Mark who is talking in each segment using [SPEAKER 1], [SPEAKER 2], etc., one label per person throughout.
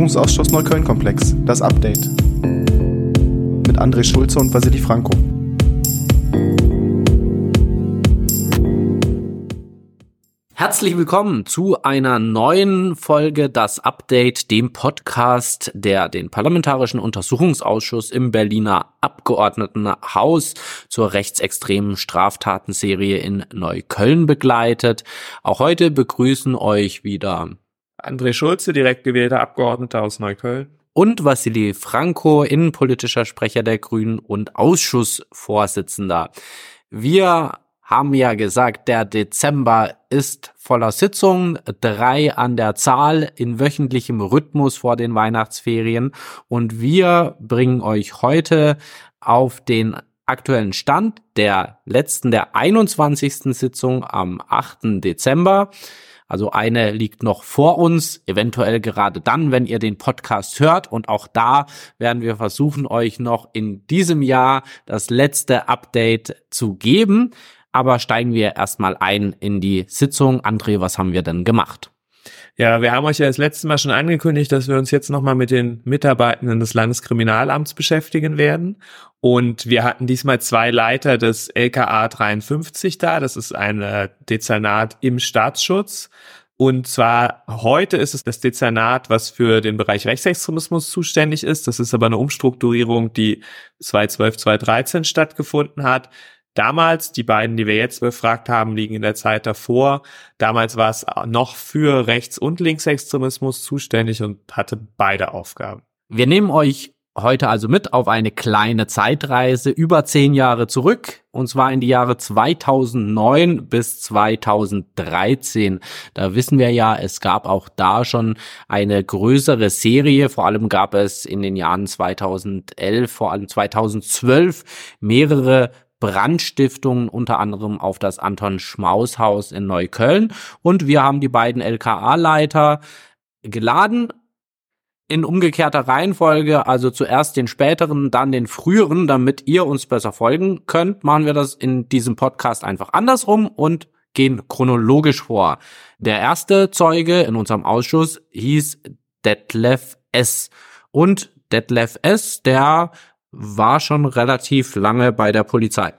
[SPEAKER 1] Untersuchungsausschuss Neukölln-Komplex, das Update. Mit André Schulze und Vasili Franco.
[SPEAKER 2] Herzlich willkommen zu einer neuen Folge Das Update, dem Podcast, der den Parlamentarischen Untersuchungsausschuss im Berliner Abgeordnetenhaus zur rechtsextremen Straftatenserie in Neukölln begleitet. Auch heute begrüßen euch wieder
[SPEAKER 3] André Schulze, direkt gewählter Abgeordneter aus Neukölln.
[SPEAKER 2] Und Vassili Franco, innenpolitischer Sprecher der Grünen und Ausschussvorsitzender. Wir haben ja gesagt, der Dezember ist voller Sitzungen, drei an der Zahl in wöchentlichem Rhythmus vor den Weihnachtsferien. Und wir bringen euch heute auf den aktuellen Stand der letzten, der 21. Sitzung am 8. Dezember. Also eine liegt noch vor uns, eventuell gerade dann, wenn ihr den Podcast hört. Und auch da werden wir versuchen, euch noch in diesem Jahr das letzte Update zu geben. Aber steigen wir erstmal ein in die Sitzung. André, was haben wir denn gemacht?
[SPEAKER 3] Ja, wir haben euch ja das letzte Mal schon angekündigt, dass wir uns jetzt nochmal mit den Mitarbeitenden des Landeskriminalamts beschäftigen werden. Und wir hatten diesmal zwei Leiter des LKA 53 da. Das ist ein Dezernat im Staatsschutz. Und zwar heute ist es das Dezernat, was für den Bereich Rechtsextremismus zuständig ist. Das ist aber eine Umstrukturierung, die 2012, 2013 stattgefunden hat. Damals, die beiden, die wir jetzt befragt haben, liegen in der Zeit davor. Damals war es noch für Rechts- und Linksextremismus zuständig und hatte beide Aufgaben.
[SPEAKER 2] Wir nehmen euch heute also mit auf eine kleine Zeitreise über zehn Jahre zurück, und zwar in die Jahre 2009 bis 2013. Da wissen wir ja, es gab auch da schon eine größere Serie. Vor allem gab es in den Jahren 2011, vor allem 2012 mehrere Brandstiftungen, unter anderem auf das Anton Schmaus Haus in Neukölln. Und wir haben die beiden LKA-Leiter geladen in umgekehrter Reihenfolge, also zuerst den späteren, dann den früheren, damit ihr uns besser folgen könnt, machen wir das in diesem Podcast einfach andersrum und gehen chronologisch vor. Der erste Zeuge in unserem Ausschuss hieß Detlef S. Und Detlef S., der war schon relativ lange bei der Polizei.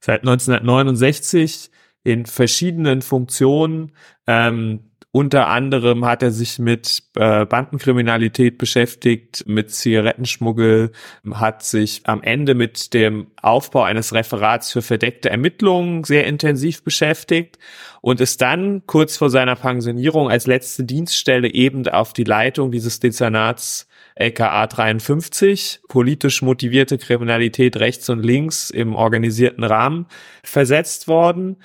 [SPEAKER 3] Seit 1969 in verschiedenen Funktionen. Ähm, unter anderem hat er sich mit äh, Bandenkriminalität beschäftigt, mit Zigarettenschmuggel, hat sich am Ende mit dem Aufbau eines Referats für verdeckte Ermittlungen sehr intensiv beschäftigt und ist dann kurz vor seiner Pensionierung als letzte Dienststelle eben auf die Leitung dieses Dezernats LKA 53, politisch motivierte Kriminalität rechts und links im organisierten Rahmen versetzt worden.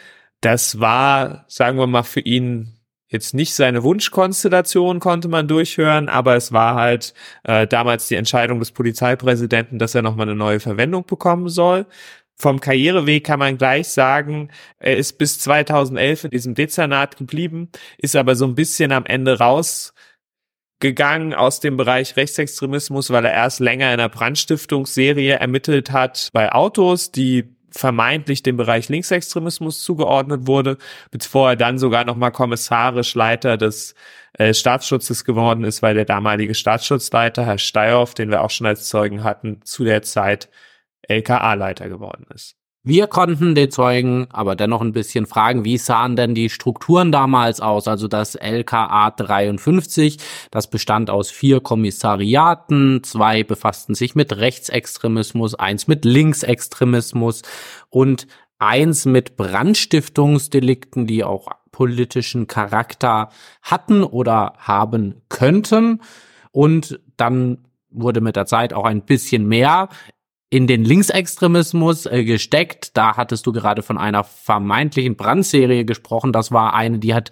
[SPEAKER 3] Das war, sagen wir mal, für ihn jetzt nicht seine Wunschkonstellation konnte man durchhören, aber es war halt äh, damals die Entscheidung des Polizeipräsidenten, dass er nochmal eine neue Verwendung bekommen soll. Vom Karriereweg kann man gleich sagen, er ist bis 2011 in diesem Dezernat geblieben, ist aber so ein bisschen am Ende raus gegangen aus dem Bereich Rechtsextremismus, weil er erst länger in einer Brandstiftungsserie ermittelt hat bei Autos, die vermeintlich dem Bereich Linksextremismus zugeordnet wurde, bevor er dann sogar nochmal kommissarisch Leiter des äh, Staatsschutzes geworden ist, weil der damalige Staatsschutzleiter, Herr Steyhoff, den wir auch schon als Zeugen hatten, zu der Zeit LKA-Leiter geworden ist.
[SPEAKER 2] Wir konnten den Zeugen aber dennoch ein bisschen fragen, wie sahen denn die Strukturen damals aus? Also das LKA 53, das bestand aus vier Kommissariaten, zwei befassten sich mit Rechtsextremismus, eins mit Linksextremismus und eins mit Brandstiftungsdelikten, die auch politischen Charakter hatten oder haben könnten. Und dann wurde mit der Zeit auch ein bisschen mehr in den Linksextremismus äh, gesteckt. Da hattest du gerade von einer vermeintlichen Brandserie gesprochen. Das war eine, die hat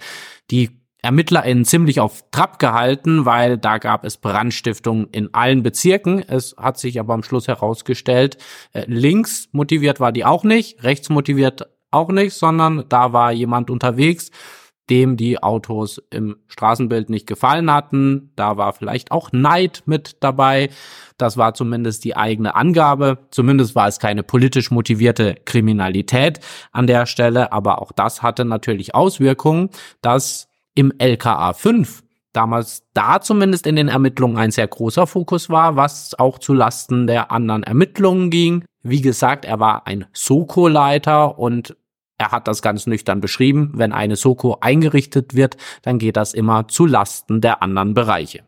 [SPEAKER 2] die ErmittlerInnen ziemlich auf Trab gehalten, weil da gab es Brandstiftungen in allen Bezirken. Es hat sich aber am Schluss herausgestellt, äh, links motiviert war die auch nicht, rechts motiviert auch nicht, sondern da war jemand unterwegs, dem die Autos im Straßenbild nicht gefallen hatten. Da war vielleicht auch Neid mit dabei. Das war zumindest die eigene Angabe. Zumindest war es keine politisch motivierte Kriminalität an der Stelle. Aber auch das hatte natürlich Auswirkungen, dass im LKA 5 damals da zumindest in den Ermittlungen ein sehr großer Fokus war, was auch zu Lasten der anderen Ermittlungen ging. Wie gesagt, er war ein Soko-Leiter und er hat das ganz nüchtern beschrieben. Wenn eine Soko eingerichtet wird, dann geht das immer zu Lasten der anderen Bereiche.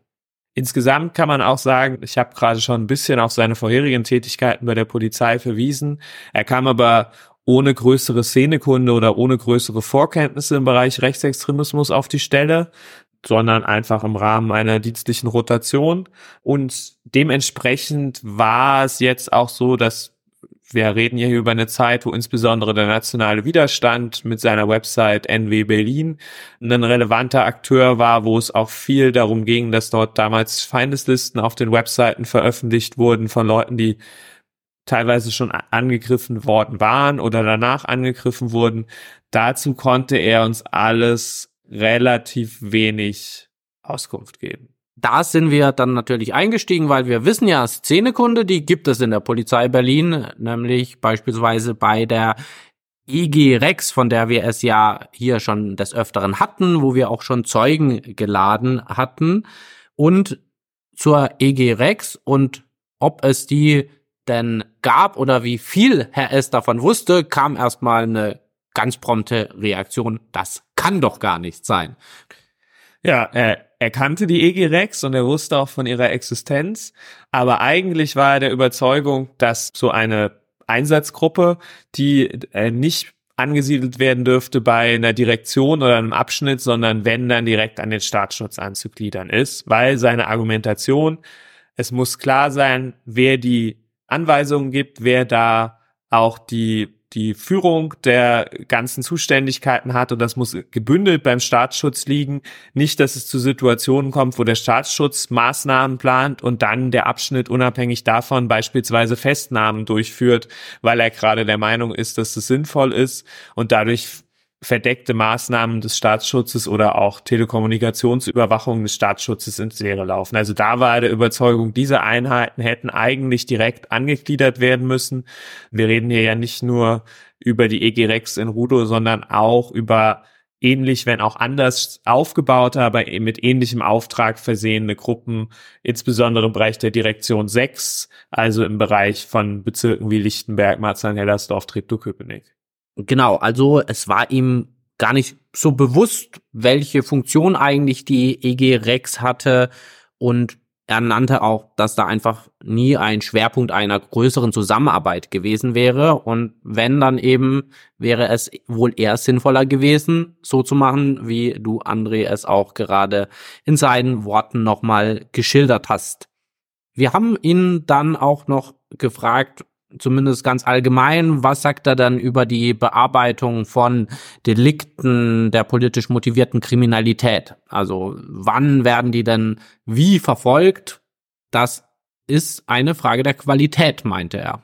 [SPEAKER 3] Insgesamt kann man auch sagen, ich habe gerade schon ein bisschen auf seine vorherigen Tätigkeiten bei der Polizei verwiesen. Er kam aber ohne größere Szenekunde oder ohne größere Vorkenntnisse im Bereich Rechtsextremismus auf die Stelle, sondern einfach im Rahmen einer dienstlichen Rotation. Und dementsprechend war es jetzt auch so, dass wir reden hier über eine Zeit, wo insbesondere der nationale Widerstand mit seiner Website NW Berlin ein relevanter Akteur war, wo es auch viel darum ging, dass dort damals Feindeslisten auf den Webseiten veröffentlicht wurden von Leuten, die teilweise schon angegriffen worden waren oder danach angegriffen wurden. Dazu konnte er uns alles relativ wenig Auskunft geben
[SPEAKER 2] da sind wir dann natürlich eingestiegen, weil wir wissen ja, Szenekunde, die gibt es in der Polizei Berlin, nämlich beispielsweise bei der IG Rex, von der wir es ja hier schon des Öfteren hatten, wo wir auch schon Zeugen geladen hatten. Und zur EG Rex und ob es die denn gab oder wie viel Herr S. davon wusste, kam erstmal eine ganz prompte Reaktion. Das kann doch gar nicht sein.
[SPEAKER 3] Ja, äh, er kannte die EG Rex und er wusste auch von ihrer Existenz, aber eigentlich war er der Überzeugung, dass so eine Einsatzgruppe, die äh, nicht angesiedelt werden dürfte bei einer Direktion oder einem Abschnitt, sondern wenn dann direkt an den Staatsschutz anzugliedern ist, weil seine Argumentation, es muss klar sein, wer die Anweisungen gibt, wer da auch die die Führung der ganzen Zuständigkeiten hat und das muss gebündelt beim Staatsschutz liegen. Nicht, dass es zu Situationen kommt, wo der Staatsschutz Maßnahmen plant und dann der Abschnitt unabhängig davon beispielsweise Festnahmen durchführt, weil er gerade der Meinung ist, dass es sinnvoll ist und dadurch verdeckte Maßnahmen des Staatsschutzes oder auch Telekommunikationsüberwachung des Staatsschutzes ins Leere laufen. Also da war er der Überzeugung, diese Einheiten hätten eigentlich direkt angegliedert werden müssen. Wir reden hier ja nicht nur über die EG Rex in Rudo, sondern auch über ähnlich, wenn auch anders aufgebaute, aber mit ähnlichem Auftrag versehene Gruppen, insbesondere im Bereich der Direktion 6, also im Bereich von Bezirken wie Lichtenberg, Marzahn-Hellersdorf, Treptow-Köpenick.
[SPEAKER 2] Genau, also es war ihm gar nicht so bewusst, welche Funktion eigentlich die EG Rex hatte und er nannte auch, dass da einfach nie ein Schwerpunkt einer größeren Zusammenarbeit gewesen wäre. Und wenn dann eben, wäre es wohl eher sinnvoller gewesen, so zu machen, wie du, André, es auch gerade in seinen Worten nochmal geschildert hast. Wir haben ihn dann auch noch gefragt, zumindest ganz allgemein, was sagt er dann über die Bearbeitung von Delikten der politisch motivierten Kriminalität? Also wann werden die denn wie verfolgt? Das ist eine Frage der Qualität, meinte er.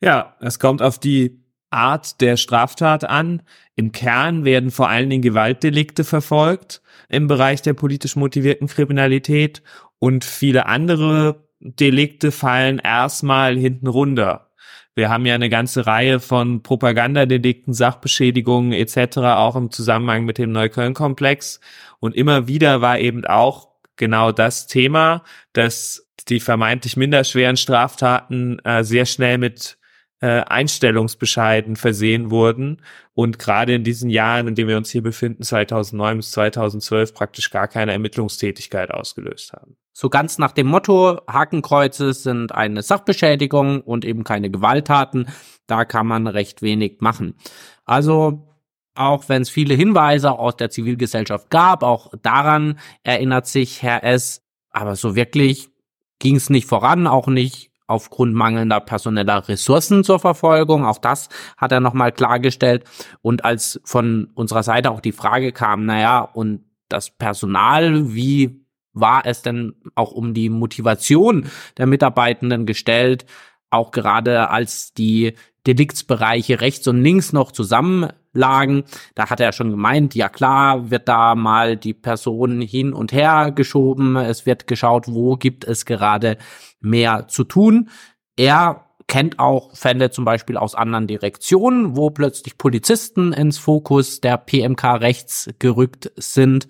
[SPEAKER 3] Ja, es kommt auf die Art der Straftat an. Im Kern werden vor allen Dingen Gewaltdelikte verfolgt im Bereich der politisch motivierten Kriminalität und viele andere Delikte fallen erstmal hinten runter. Wir haben ja eine ganze Reihe von Propagandadelikten, Sachbeschädigungen etc. auch im Zusammenhang mit dem Neukölln-Komplex. Und immer wieder war eben auch genau das Thema, dass die vermeintlich minder schweren Straftaten äh, sehr schnell mit äh, Einstellungsbescheiden versehen wurden und gerade in diesen Jahren, in denen wir uns hier befinden, 2009 bis 2012 praktisch gar keine Ermittlungstätigkeit ausgelöst haben.
[SPEAKER 2] So ganz nach dem Motto, Hakenkreuze sind eine Sachbeschädigung und eben keine Gewalttaten. Da kann man recht wenig machen. Also auch wenn es viele Hinweise aus der Zivilgesellschaft gab, auch daran erinnert sich Herr S. Aber so wirklich ging es nicht voran, auch nicht aufgrund mangelnder personeller Ressourcen zur Verfolgung. Auch das hat er nochmal klargestellt. Und als von unserer Seite auch die Frage kam, naja, und das Personal, wie war es denn auch um die Motivation der Mitarbeitenden gestellt, auch gerade als die Deliktsbereiche rechts und links noch zusammenlagen. Da hat er schon gemeint, ja klar, wird da mal die Person hin und her geschoben. Es wird geschaut, wo gibt es gerade mehr zu tun. Er kennt auch Fälle zum Beispiel aus anderen Direktionen, wo plötzlich Polizisten ins Fokus der PMK rechts gerückt sind.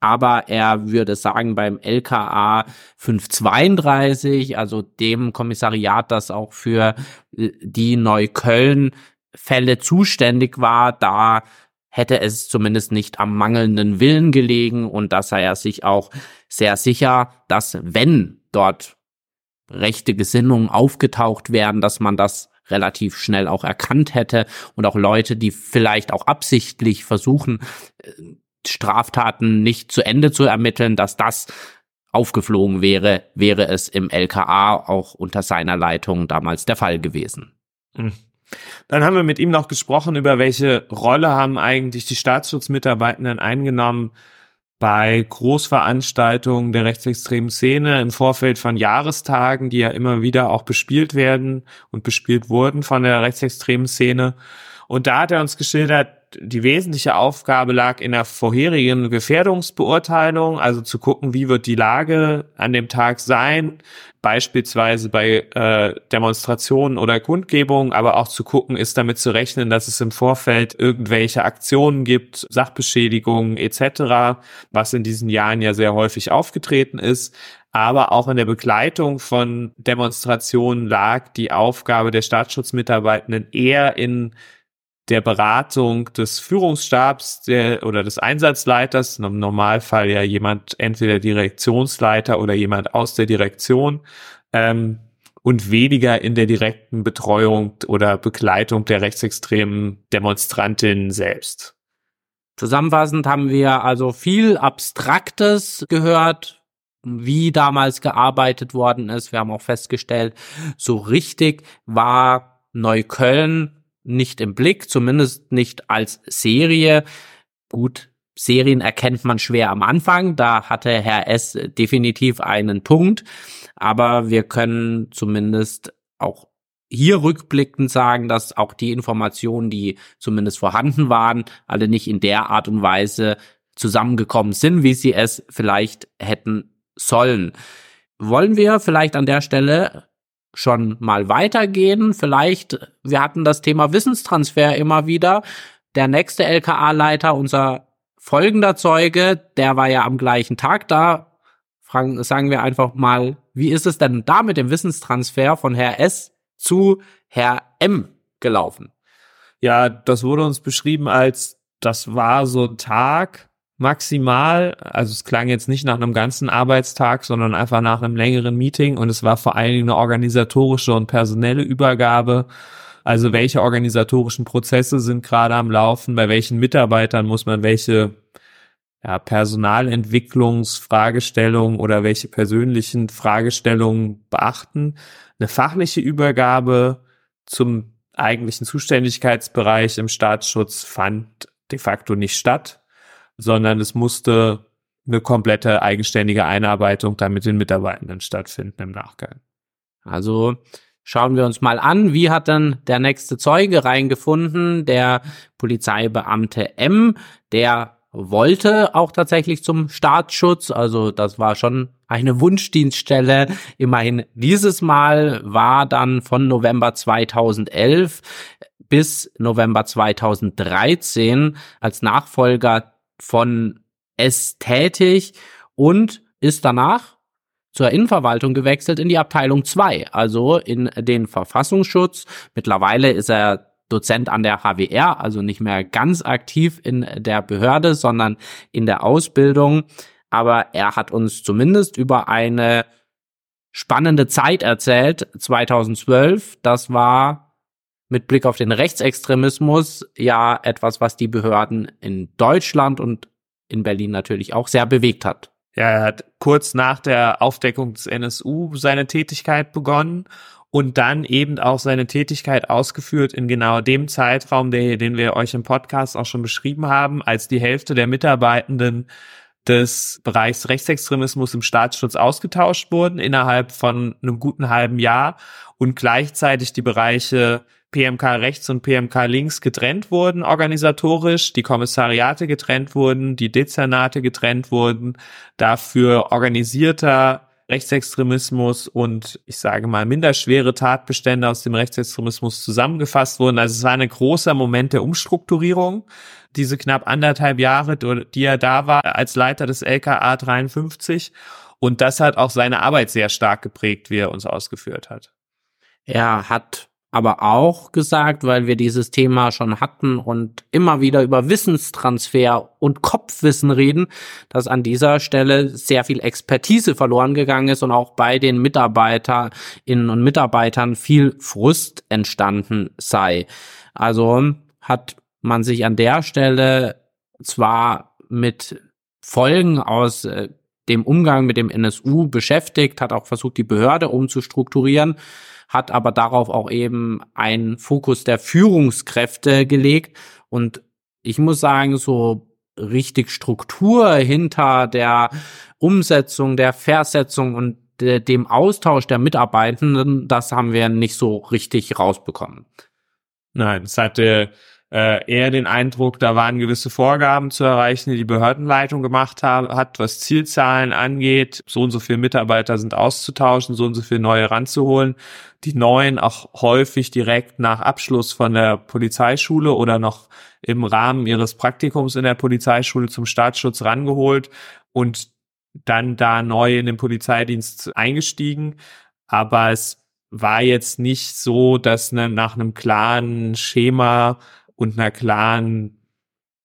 [SPEAKER 2] aber er würde sagen, beim LKA 532, also dem Kommissariat, das auch für äh, die Neukölln-Fälle zuständig war, da hätte es zumindest nicht am mangelnden Willen gelegen und da sei er sich auch sehr sicher, dass wenn dort rechte Gesinnungen aufgetaucht wären, dass man das relativ schnell auch erkannt hätte und auch Leute, die vielleicht auch absichtlich versuchen, äh, Straftaten nicht zu Ende zu ermitteln, dass das aufgeflogen wäre, wäre es im LKA auch unter seiner Leitung damals der Fall gewesen.
[SPEAKER 3] Hm. Dann haben wir mit ihm noch gesprochen, über welche Rolle haben eigentlich die Staatsschutzmitarbeitenden eingenommen bei Großveranstaltungen der rechtsextremen Szene im Vorfeld von Jahrestagen, die ja immer wieder auch bespielt werden und bespielt wurden von der rechtsextremen Szene. Und da hat er uns geschildert, die wesentliche Aufgabe lag in der vorherigen Gefährdungsbeurteilung, also zu gucken, wie wird die Lage an dem Tag sein, beispielsweise bei äh, Demonstrationen oder Kundgebungen, aber auch zu gucken, ist damit zu rechnen, dass es im Vorfeld irgendwelche Aktionen gibt, Sachbeschädigungen etc., was in diesen Jahren ja sehr häufig aufgetreten ist. Aber auch in der Begleitung von Demonstrationen lag die Aufgabe der Staatsschutzmitarbeitenden eher in der Beratung des Führungsstabs der, oder des Einsatzleiters, im Normalfall ja jemand, entweder Direktionsleiter oder jemand aus der Direktion, ähm, und weniger in der direkten Betreuung oder Begleitung der rechtsextremen Demonstrantinnen selbst.
[SPEAKER 2] Zusammenfassend haben wir also viel Abstraktes gehört, wie damals gearbeitet worden ist. Wir haben auch festgestellt, so richtig war Neukölln nicht im Blick, zumindest nicht als Serie. Gut, Serien erkennt man schwer am Anfang, da hatte Herr S definitiv einen Punkt, aber wir können zumindest auch hier rückblickend sagen, dass auch die Informationen, die zumindest vorhanden waren, alle nicht in der Art und Weise zusammengekommen sind, wie sie es vielleicht hätten sollen. Wollen wir vielleicht an der Stelle schon mal weitergehen. Vielleicht, wir hatten das Thema Wissenstransfer immer wieder. Der nächste LKA-Leiter, unser folgender Zeuge, der war ja am gleichen Tag da. Fragen, sagen wir einfach mal, wie ist es denn da mit dem Wissenstransfer von Herr S zu Herr M gelaufen?
[SPEAKER 3] Ja, das wurde uns beschrieben als, das war so ein Tag, maximal. Also es klang jetzt nicht nach einem ganzen Arbeitstag, sondern einfach nach einem längeren Meeting und es war vor allen Dingen eine organisatorische und personelle Übergabe. Also welche organisatorischen Prozesse sind gerade am Laufen, bei welchen Mitarbeitern muss man welche ja, Personalentwicklungsfragestellungen oder welche persönlichen Fragestellungen beachten. Eine fachliche Übergabe zum eigentlichen Zuständigkeitsbereich im Staatsschutz fand de facto nicht statt sondern es musste eine komplette eigenständige Einarbeitung dann mit den Mitarbeitenden stattfinden im Nachgang.
[SPEAKER 2] Also schauen wir uns mal an, wie hat dann der nächste Zeuge reingefunden, der Polizeibeamte M, der wollte auch tatsächlich zum Staatsschutz, also das war schon eine Wunschdienststelle. Immerhin dieses Mal war dann von November 2011 bis November 2013 als Nachfolger von S tätig und ist danach zur Innenverwaltung gewechselt in die Abteilung 2, also in den Verfassungsschutz. Mittlerweile ist er Dozent an der HWR, also nicht mehr ganz aktiv in der Behörde, sondern in der Ausbildung. Aber er hat uns zumindest über eine spannende Zeit erzählt, 2012. Das war mit Blick auf den Rechtsextremismus ja etwas, was die Behörden in Deutschland und in Berlin natürlich auch sehr bewegt hat.
[SPEAKER 3] Ja, er hat kurz nach der Aufdeckung des NSU seine Tätigkeit begonnen und dann eben auch seine Tätigkeit ausgeführt in genau dem Zeitraum, der, den wir euch im Podcast auch schon beschrieben haben, als die Hälfte der Mitarbeitenden des Bereichs Rechtsextremismus im Staatsschutz ausgetauscht wurden innerhalb von einem guten halben Jahr und gleichzeitig die Bereiche PMK rechts und PMK links getrennt wurden organisatorisch, die Kommissariate getrennt wurden, die Dezernate getrennt wurden, dafür organisierter Rechtsextremismus und ich sage mal minderschwere Tatbestände aus dem Rechtsextremismus zusammengefasst wurden. Also es war ein großer Moment der Umstrukturierung. Diese knapp anderthalb Jahre, die er da war als Leiter des LKA 53. Und das hat auch seine Arbeit sehr stark geprägt, wie er uns ausgeführt hat.
[SPEAKER 2] Er hat aber auch gesagt, weil wir dieses Thema schon hatten und immer wieder über Wissenstransfer und Kopfwissen reden, dass an dieser Stelle sehr viel Expertise verloren gegangen ist und auch bei den Mitarbeiterinnen und Mitarbeitern viel Frust entstanden sei. Also hat man sich an der Stelle zwar mit Folgen aus äh, dem Umgang mit dem NSU beschäftigt, hat auch versucht, die Behörde umzustrukturieren, hat aber darauf auch eben einen Fokus der Führungskräfte gelegt. Und ich muss sagen, so richtig Struktur hinter der Umsetzung, der Versetzung und dem Austausch der Mitarbeitenden, das haben wir nicht so richtig rausbekommen.
[SPEAKER 3] Nein, es hatte äh, eher den Eindruck, da waren gewisse Vorgaben zu erreichen, die die Behördenleitung gemacht hat, was Zielzahlen angeht. So und so viele Mitarbeiter sind auszutauschen, so und so viele neue ranzuholen. Die neuen auch häufig direkt nach Abschluss von der Polizeischule oder noch im Rahmen ihres Praktikums in der Polizeischule zum Staatsschutz rangeholt und dann da neu in den Polizeidienst eingestiegen. Aber es war jetzt nicht so, dass ne, nach einem klaren Schema und einer klaren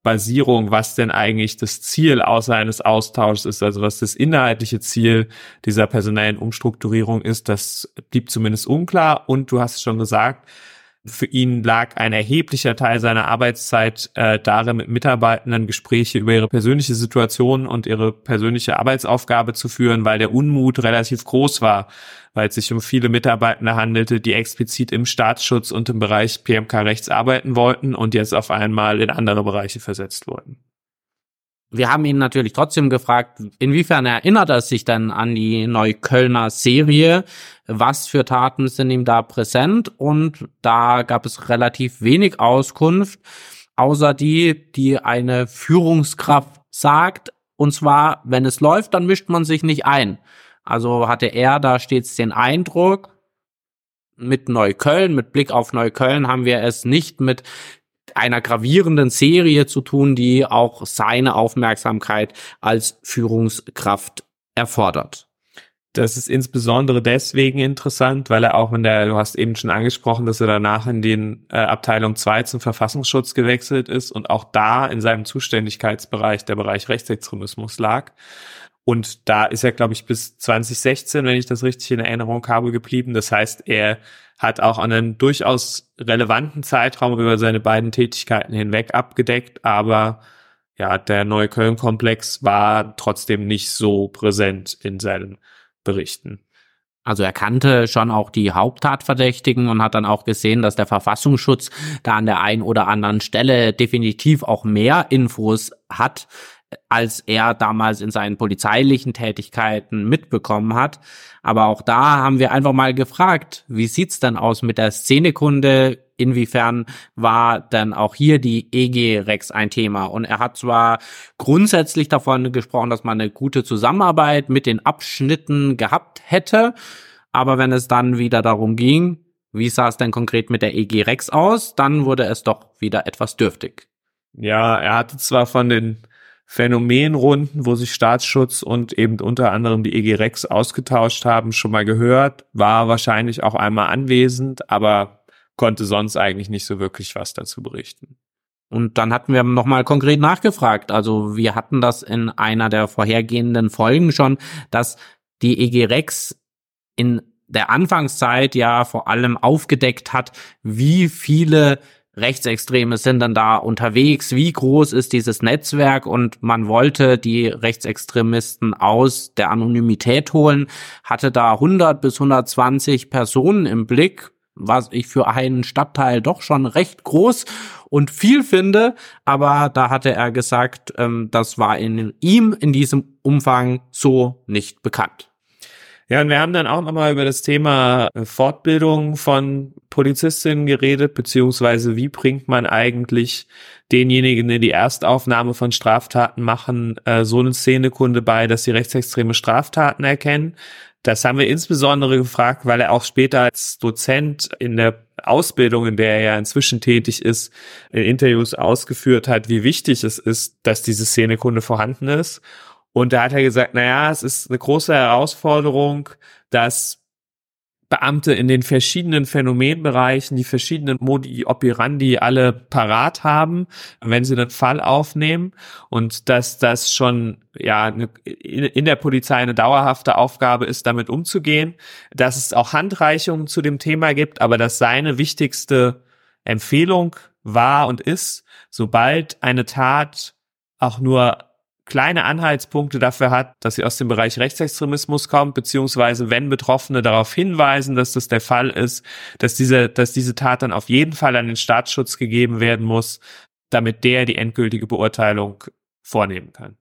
[SPEAKER 3] Basierung, was denn eigentlich das Ziel außer eines Austauschs ist, also was das inhaltliche Ziel dieser personellen Umstrukturierung ist, das blieb zumindest unklar. Und du hast schon gesagt, für ihn lag ein erheblicher Teil seiner Arbeitszeit äh, darin, mit Mitarbeitenden Gespräche über ihre persönliche Situation und ihre persönliche Arbeitsaufgabe zu führen, weil der Unmut relativ groß war, weil es sich um viele Mitarbeitende handelte, die explizit im Staatsschutz und im Bereich PMK-Rechts arbeiten wollten und jetzt auf einmal in andere Bereiche versetzt wurden.
[SPEAKER 2] Wir haben ihn natürlich trotzdem gefragt, inwiefern erinnert er sich denn an die Neuköllner Serie? Was für Taten sind ihm da präsent? Und da gab es relativ wenig Auskunft, außer die, die eine Führungskraft sagt. Und zwar, wenn es läuft, dann mischt man sich nicht ein. Also hatte er da stets den Eindruck, mit Neukölln, mit Blick auf Neukölln haben wir es nicht mit einer gravierenden Serie zu tun, die auch seine Aufmerksamkeit als Führungskraft erfordert.
[SPEAKER 3] Das ist insbesondere deswegen interessant, weil er auch in der, du hast eben schon angesprochen, dass er danach in den äh, Abteilung 2 zum Verfassungsschutz gewechselt ist und auch da in seinem Zuständigkeitsbereich der Bereich Rechtsextremismus lag. Und da ist er, glaube ich, bis 2016, wenn ich das richtig in Erinnerung habe, geblieben. Das heißt, er hat auch einen durchaus relevanten Zeitraum über seine beiden Tätigkeiten hinweg abgedeckt, aber ja, der Neukölln-Komplex war trotzdem nicht so präsent in seinen Berichten.
[SPEAKER 2] Also er kannte schon auch die Haupttatverdächtigen und hat dann auch gesehen, dass der Verfassungsschutz da an der einen oder anderen Stelle definitiv auch mehr Infos hat als er damals in seinen polizeilichen Tätigkeiten mitbekommen hat. Aber auch da haben wir einfach mal gefragt, wie sieht's denn aus mit der Szenekunde? Inwiefern war dann auch hier die EG Rex ein Thema? Und er hat zwar grundsätzlich davon gesprochen, dass man eine gute Zusammenarbeit mit den Abschnitten gehabt hätte, aber wenn es dann wieder darum ging, wie sah es denn konkret mit der EG Rex aus, dann wurde es doch wieder etwas dürftig.
[SPEAKER 3] Ja, er hatte zwar von den Phänomenrunden, wo sich Staatsschutz und eben unter anderem die EG Rex ausgetauscht haben, schon mal gehört, war wahrscheinlich auch einmal anwesend, aber konnte sonst eigentlich nicht so wirklich was dazu berichten.
[SPEAKER 2] Und dann hatten wir nochmal konkret nachgefragt. Also wir hatten das in einer der vorhergehenden Folgen schon, dass die EG Rex in der Anfangszeit ja vor allem aufgedeckt hat, wie viele Rechtsextreme sind dann da unterwegs, wie groß ist dieses Netzwerk? Und man wollte die Rechtsextremisten aus der Anonymität holen, hatte da 100 bis 120 Personen im Blick, was ich für einen Stadtteil doch schon recht groß und viel finde, aber da hatte er gesagt, ähm, das war in ihm in diesem Umfang so nicht bekannt.
[SPEAKER 3] Ja, und wir haben dann auch nochmal über das Thema äh, Fortbildung von Polizistinnen geredet, beziehungsweise wie bringt man eigentlich denjenigen, die die Erstaufnahme von Straftaten machen, äh, so eine Szenekunde bei, dass sie rechtsextreme Straftaten erkennen. Das haben wir insbesondere gefragt, weil er auch später als Dozent in der Ausbildung, in der er ja inzwischen tätig ist, in Interviews ausgeführt hat, wie wichtig es ist, dass diese Szenekunde vorhanden ist. Und da hat er gesagt, naja, es ist eine große Herausforderung, dass Beamte in den verschiedenen Phänomenbereichen, die verschiedenen Modi operandi alle parat haben, wenn sie den Fall aufnehmen. Und dass das schon ja in der Polizei eine dauerhafte Aufgabe ist, damit umzugehen, dass es auch Handreichungen zu dem Thema gibt, aber dass seine wichtigste Empfehlung war und ist, sobald eine Tat auch nur kleine Anhaltspunkte dafür hat, dass sie aus dem Bereich Rechtsextremismus kommt, beziehungsweise wenn Betroffene darauf hinweisen, dass das der Fall ist, dass diese, dass diese Tat dann auf jeden Fall an den Staatsschutz gegeben werden muss, damit der die endgültige Beurteilung vornehmen kann.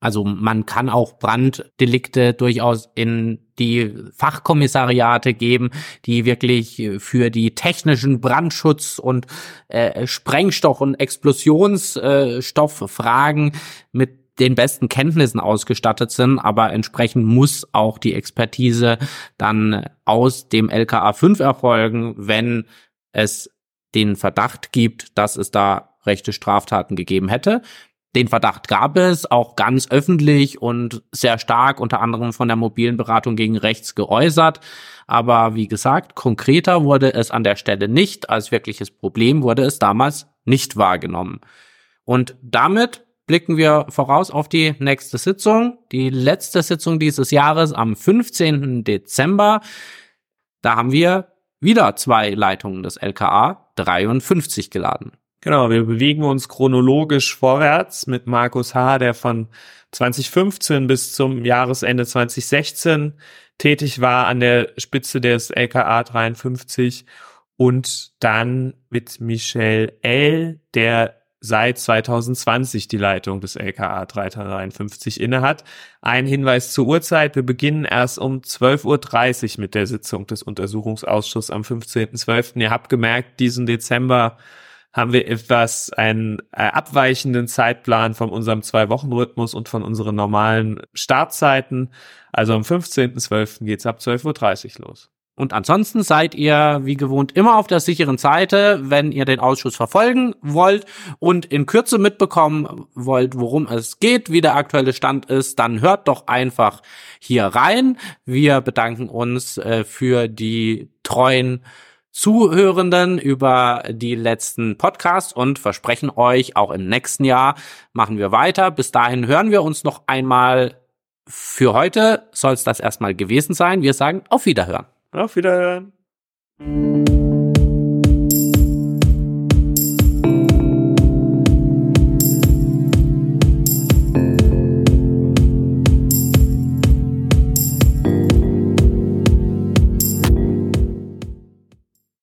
[SPEAKER 2] Also man kann auch Branddelikte durchaus in die Fachkommissariate geben, die wirklich für die technischen Brandschutz und äh, Sprengstoff- und Explosionsstofffragen mit den besten Kenntnissen ausgestattet sind, aber entsprechend muss auch die Expertise dann aus dem LKA 5 erfolgen, wenn es den Verdacht gibt, dass es da rechte Straftaten gegeben hätte. Den Verdacht gab es auch ganz öffentlich und sehr stark unter anderem von der mobilen Beratung gegen rechts geäußert. Aber wie gesagt, konkreter wurde es an der Stelle nicht. Als wirkliches Problem wurde es damals nicht wahrgenommen. Und damit blicken wir voraus auf die nächste Sitzung, die letzte Sitzung dieses Jahres am 15. Dezember. Da haben wir wieder zwei Leitungen des LKA 53 geladen.
[SPEAKER 3] Genau, wir bewegen uns chronologisch vorwärts mit Markus H., der von 2015 bis zum Jahresende 2016 tätig war an der Spitze des LKA 53 und dann mit Michel L., der seit 2020 die Leitung des LKA 353 innehat. Ein Hinweis zur Uhrzeit. Wir beginnen erst um 12.30 Uhr mit der Sitzung des Untersuchungsausschusses am 15.12. Ihr habt gemerkt, diesen Dezember haben wir etwas einen äh, abweichenden Zeitplan von unserem Zwei-Wochen-Rhythmus und von unseren normalen Startzeiten. Also am 15.12. geht's ab 12.30 Uhr los.
[SPEAKER 2] Und ansonsten seid ihr wie gewohnt immer auf der sicheren Seite, wenn ihr den Ausschuss verfolgen wollt und in Kürze mitbekommen wollt, worum es geht, wie der aktuelle Stand ist, dann hört doch einfach hier rein. Wir bedanken uns äh, für die treuen Zuhörenden über die letzten Podcasts und versprechen euch, auch im nächsten Jahr machen wir weiter. Bis dahin hören wir uns noch einmal. Für heute soll es das erstmal gewesen sein. Wir sagen auf Wiederhören.
[SPEAKER 3] Auf Wiederhören.